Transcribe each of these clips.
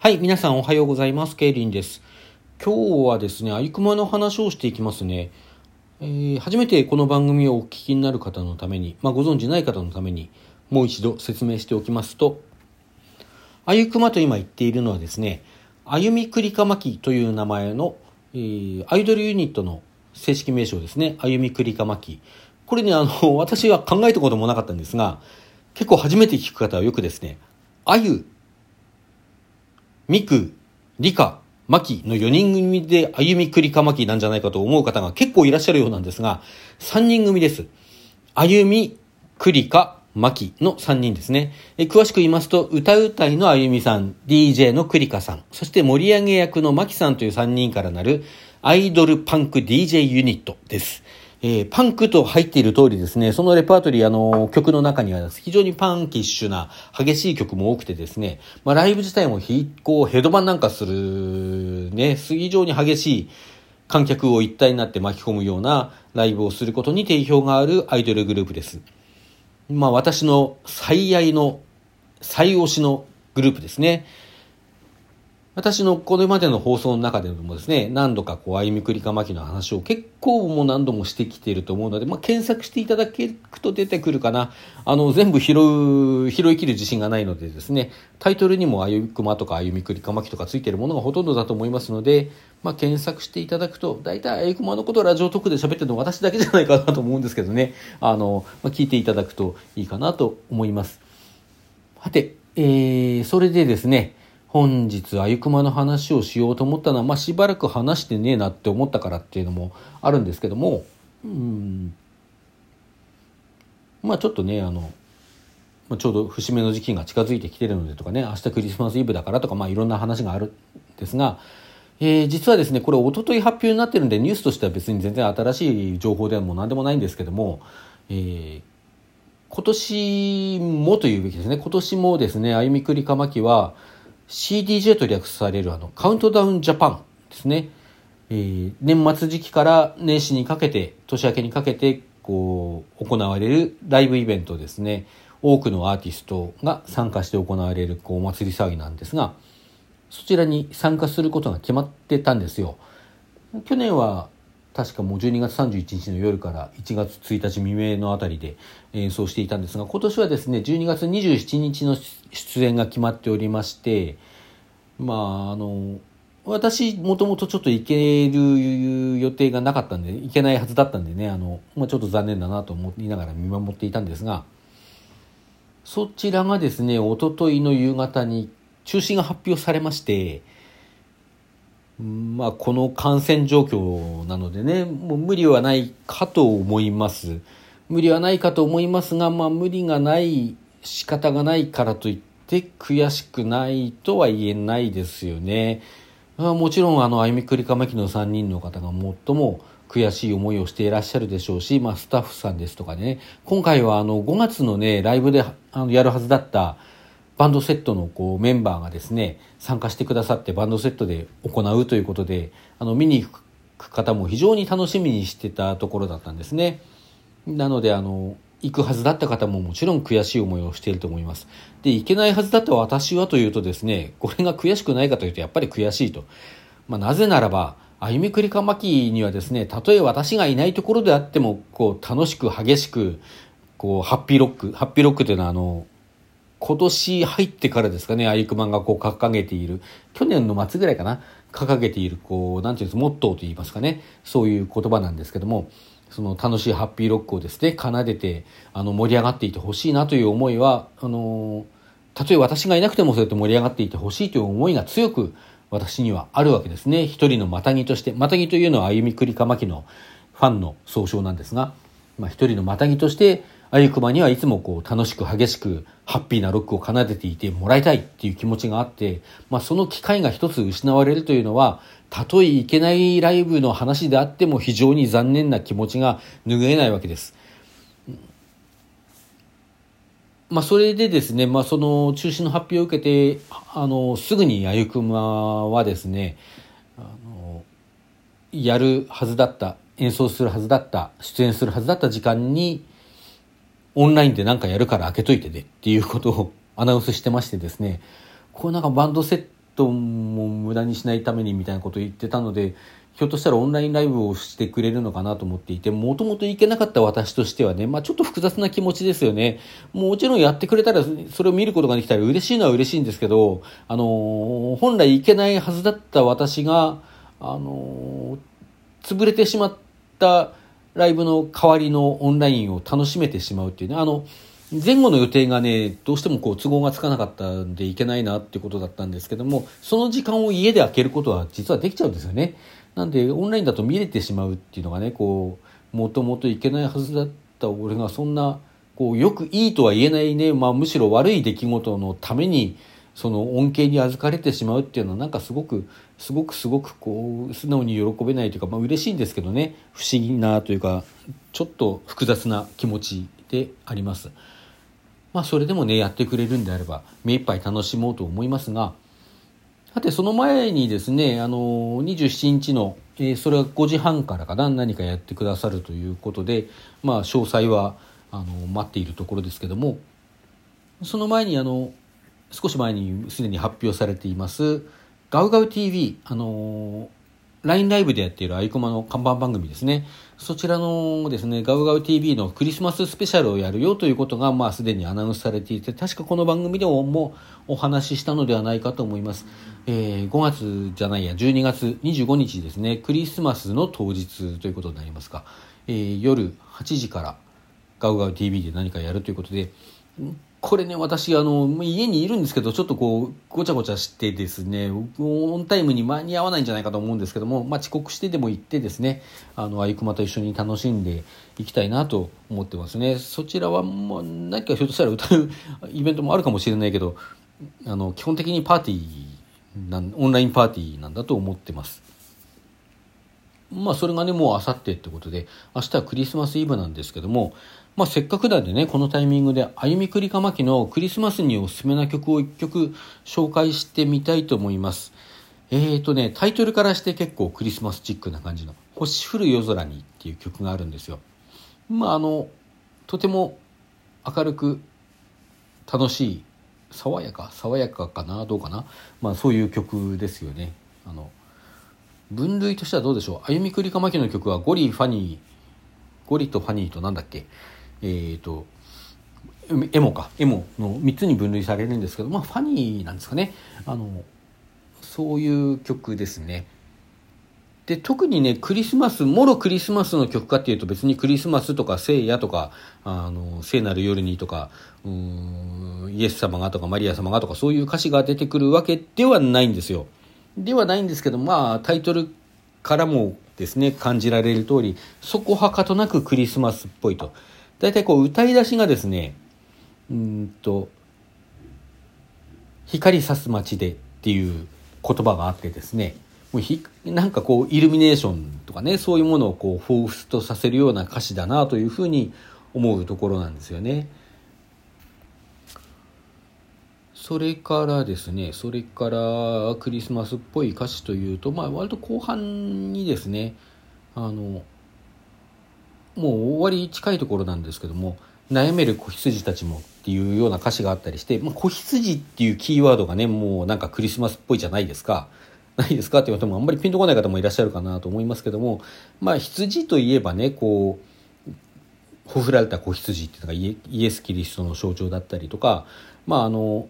はい、皆さんおはようございます。ケイリンです。今日はですね、アイクマの話をしていきますね。えー、初めてこの番組をお聞きになる方のために、まあ、ご存知ない方のために、もう一度説明しておきますと、アユクマと今言っているのはですね、歩みくりかまきという名前の、えー、アイドルユニットの正式名称ですね、歩みくりかまき。これね、あの、私は考えたこともなかったんですが、結構初めて聞く方はよくですね、あゆミク、リカ、マキの4人組で歩みくりかまきなんじゃないかと思う方が結構いらっしゃるようなんですが、3人組です。歩み、くりか、マキの3人ですね。詳しく言いますと、歌うたいのあゆみさん、DJ のくりかさん、そして盛り上げ役のマキさんという3人からなるアイドルパンク DJ ユニットです。えー、パンクと入っている通りですね、そのレパートリー、あの、曲の中には非常にパンキッシュな激しい曲も多くてですね、まあ、ライブ自体も非、こう、ヘドバンなんかする、ね、非常に激しい観客を一体になって巻き込むようなライブをすることに定評があるアイドルグループです。まあ、私の最愛の、最推しのグループですね。私のこれまでの放送の中でもですね、何度かこう、歩みくりかまきの話を結構もう何度もしてきていると思うので、まあ、検索していただけると出てくるかな。あの、全部拾う、拾い切る自信がないのでですね、タイトルにも歩みくまとか歩みくりかまきとかついてるものがほとんどだと思いますので、まあ、検索していただくと、大体歩みくまのことをラジオトークで喋ってるの私だけじゃないかなと思うんですけどね、あの、まあ、聞いていただくといいかなと思います。さて、えー、それでですね、本日あゆくまの話をしようと思ったのは、まあ、しばらく話してねえなって思ったからっていうのもあるんですけどもうん。まあちょっとねあのちょうど節目の時期が近づいてきてるのでとかね明日クリスマスイブだからとかまあいろんな話があるんですが、えー、実はですねこれおととい発表になってるんでニュースとしては別に全然新しい情報でも何でもないんですけども、えー、今年もというべきですね。今年もですね歩みくりかまきは CDJ と略されるあのカウントダウンジャパンですね、えー、年末時期から年始にかけて年明けにかけてこう行われるライブイベントですね。多くのアーティストが参加して行われるこうお祭り騒ぎなんですがそちらに参加することが決まってたんですよ。去年は確かもう12月31日の夜から1月1日未明のあたりで演奏していたんですが今年はですね12月27日の出演が決まっておりましてまああの私もともとちょっと行ける予定がなかったんで行けないはずだったんでねあの、まあ、ちょっと残念だなと思いながら見守っていたんですがそちらがですねおとといの夕方に中止が発表されましてまあ、この感染状況なのでね、もう無理はないかと思います。無理はないかと思いますが、まあ、無理がない、仕方がないからといって悔しくないとは言えないですよね。まあ、もちろん、あの、歩みくりかまきの3人の方が最も悔しい思いをしていらっしゃるでしょうし、まあ、スタッフさんですとかね、今回はあの、5月のね、ライブであのやるはずだった、バンドセットのこうメンバーがですね参加してくださってバンドセットで行うということであの見に行く方も非常に楽しみにしてたところだったんですね。なのであの行くはずだった方ももちろん悔しい思いをしていると思います。で行けないはずだった私はというとですねこれが悔しくないかというとやっぱり悔しいと、まあ、なぜならば歩みくりかまきにはですねたとえ私がいないところであってもこう楽しく激しくこうハッピーロックハッピーロックというのはあの今年入ってからですかね、アイクマンがこう掲げている、去年の末ぐらいかな、掲げている、こう、なんていうんですモットーと言いますかね、そういう言葉なんですけども、その楽しいハッピーロックをですね、奏でて、あの、盛り上がっていてほしいなという思いは、あの、たとえ私がいなくてもそうやって盛り上がっていてほしいという思いが強く私にはあるわけですね。一人のマタギとして、マタギというのは歩みくりかまきのファンの総称なんですが、まあ一人のマタギとして、あゆくまにはいつもこう楽しく激しくハッピーなロックを奏でていてもらいたいっていう気持ちがあって、まあその機会が一つ失われるというのは、たとえいけないライブの話であっても非常に残念な気持ちが拭えないわけです。まあそれでですね、まあその中止の発表を受けて、あの、すぐにあゆくまはですね、あの、やるはずだった、演奏するはずだった、出演するはずだった時間に、オンラインで何かやるから開けといてねっていうことを アナウンスしてましてですね、こうなんかバンドセットも無駄にしないためにみたいなことを言ってたのでひょっとしたらオンラインライブをしてくれるのかなと思っていて、もともと行けなかった私としてはね、まあちょっと複雑な気持ちですよね。もちろんやってくれたら、それを見ることができたら嬉しいのは嬉しいんですけど、あの本来行けないはずだった私が、あの潰れてしまったライブの代わりのオンラインを楽しめてしまうっていうね、あの、前後の予定がね、どうしてもこう都合がつかなかったんでいけないなっていうことだったんですけども、その時間を家で開けることは実はできちゃうんですよね。なんでオンラインだと見れてしまうっていうのがねこうもともといけないはずだった俺がそんなこうよくいいとは言えないね、まあ、むしろ悪い出来事のためにその恩恵に預かれてしまうっていうのはなんかすごくすごくすごくこう素直に喜べないというか、まあ嬉しいんですけどね。不思議なというかちょっと複雑な気持ちであります。まあそれでもねやってくれるんであれば目いっぱい楽しもうと思いますが。さて、その前にですね、あの、27日の、えー、それは5時半からかな、何かやってくださるということで、まあ、詳細は、あの、待っているところですけども、その前に、あの、少し前にすでに発表されています、ガウガウ TV、あの、LINE ライブでやっているアイコマの看板番組ですね。そちらのですね、ガウガウ TV のクリスマススペシャルをやるよということが、まあ、すでにアナウンスされていて、確かこの番組でもお話ししたのではないかと思います。えー、5月じゃないや、12月25日ですね、クリスマスの当日ということになりますか、えー、夜8時からガウガウ TV で何かやるということで、これね、私、あの、家にいるんですけど、ちょっとこう、ごちゃごちゃしてですね、オンタイムに間に合わないんじゃないかと思うんですけども、まあ、遅刻してでも行ってですね、あの、あゆくまと一緒に楽しんでいきたいなと思ってますね。そちらは、もう、何かひょっとしたら歌うイベントもあるかもしれないけど、あの、基本的にパーティーなん、オンラインパーティーなんだと思ってます。まあ、それがね、もうあさってってことで、明日はクリスマスイブなんですけども、まあ、せっかくなんでね、このタイミングで、あゆみくりかまきのクリスマスにおすすめな曲を一曲紹介してみたいと思います。えーとね、タイトルからして結構クリスマスチックな感じの、星降る夜空にっていう曲があるんですよ。まあ、あの、とても明るく楽しい、爽やか、爽やかかな、どうかな。まあ、そういう曲ですよね。あの、分類としてはどうでしょう？あゆみくりかまきの曲はゴリ、ファニー、ゴリとファニーとなんだっけ？えっ、ー、と、エモか、エモの3つに分類されるんですけど、まあ、ファニーなんですかね。あの、そういう曲ですね。で、特にね、クリスマス、もろクリスマスの曲かっていうと別にクリスマスとか聖夜とか、あの、聖なる夜にとか、イエス様がとかマリア様がとかそういう歌詞が出てくるわけではないんですよ。ではないんですけど、まあ、タイトルからもですね、感じられる通り、そこはかとなくクリスマスっぽいと。大体こう歌い出しがですね、うんと、光さす街でっていう言葉があってですね、もうひなんかこうイルミネーションとかね、そういうものをこう彷彿とさせるような歌詞だなというふうに思うところなんですよね。それからですね、それからクリスマスっぽい歌詞というと、まあ割と後半にですね、あの、もう終わり近いところなんですけども悩める子羊たちもっていうような歌詞があったりして、まあ、子羊っていうキーワードがねもうなんかクリスマスっぽいじゃないですか。ないですかって言われてもあんまりピンとこない方もいらっしゃるかなと思いますけどもまあ羊といえばねこうほふられた子羊っていうのがイエス・キリストの象徴だったりとかまああの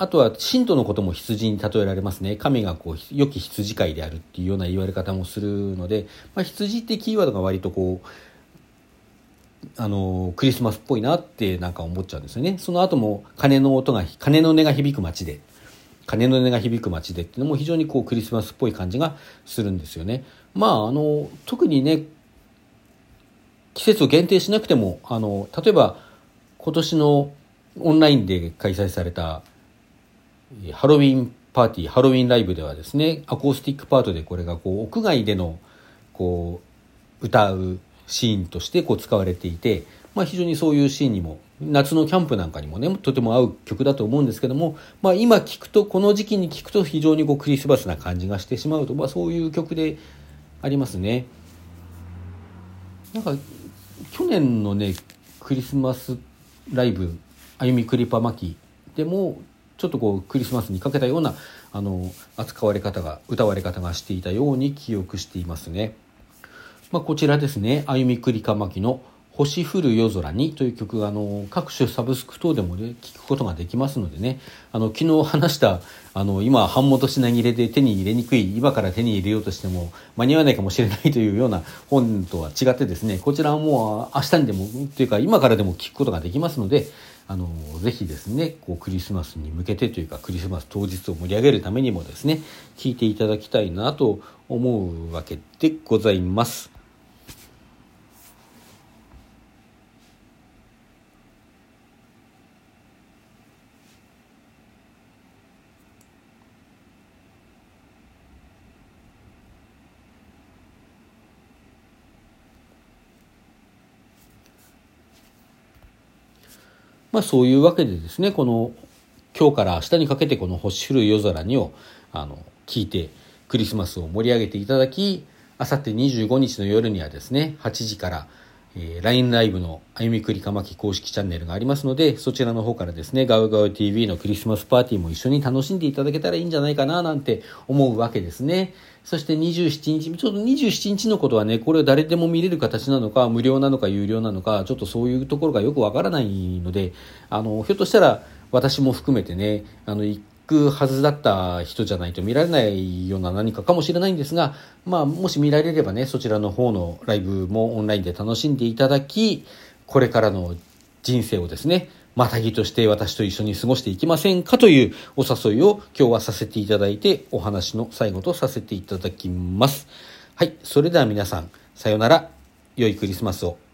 あとは信徒のことも羊に例えられますね。神がこう良き羊飼いであるっていうような言われ方もするので、まあ、羊ってキーワードが割とこうあのクリスマスっぽいなってなんか思っちゃうんですよね。その後も鐘の音が鐘の音が響く街で鐘の音が響く街でっていうのも非常にこうクリスマスっぽい感じがするんですよね。まああの特にね季節を限定しなくてもあの例えば今年のオンラインで開催されたハロウィンパーティーハロウィンライブではですねアコースティックパートでこれがこう屋外でのこう歌うシーンとしてこう使われていて、まあ、非常にそういうシーンにも夏のキャンプなんかにもねとても合う曲だと思うんですけども、まあ、今聴くとこの時期に聴くと非常にこうクリスマスな感じがしてしまうと、まあ、そういう曲でありますね。なんか去年のねクリスマスライブ「あゆみクリパ巻き」でもちょっとこうクリスマスにかけたようなあの扱われ方が歌われ方がしていたように記憶していますね。まあ、こちらですね、歩みくりかまきの星降る夜空にという曲があの各種サブスク等でも、ね、聞くことができますのでねあの昨日話したあの今版元品切れで手に入れにくい今から手に入れようとしても間に合わないかもしれないというような本とは違ってですねこちらはもう明日にでもというか今からでも聞くことができますのであのぜひですねこうクリスマスに向けてというかクリスマス当日を盛り上げるためにもですね聞いていただきたいなと思うわけでございます。まあそういうわけでですねこの今日から明日にかけてこの星降る夜空にをあの聞いてクリスマスを盛り上げていただきあさって25日の夜にはですね8時からえ、LINE ライブの歩みくりかまき公式チャンネルがありますので、そちらの方からですね、ガウガウ TV のクリスマスパーティーも一緒に楽しんでいただけたらいいんじゃないかななんて思うわけですね。そして27日、ちょっと27日のことはね、これを誰でも見れる形なのか、無料なのか有料なのか、ちょっとそういうところがよくわからないので、あの、ひょっとしたら私も含めてね、あの、くはずだった人じゃないと見られないような何かかもしれないんですが、まあ、もし見られればね、そちらの方のライブもオンラインで楽しんでいただき、これからの人生をですね、またぎとして私と一緒に過ごしていきませんかというお誘いを今日はさせていただいて、お話の最後とさせていただきます。はい、それでは皆さん、さようなら、良いクリスマスを。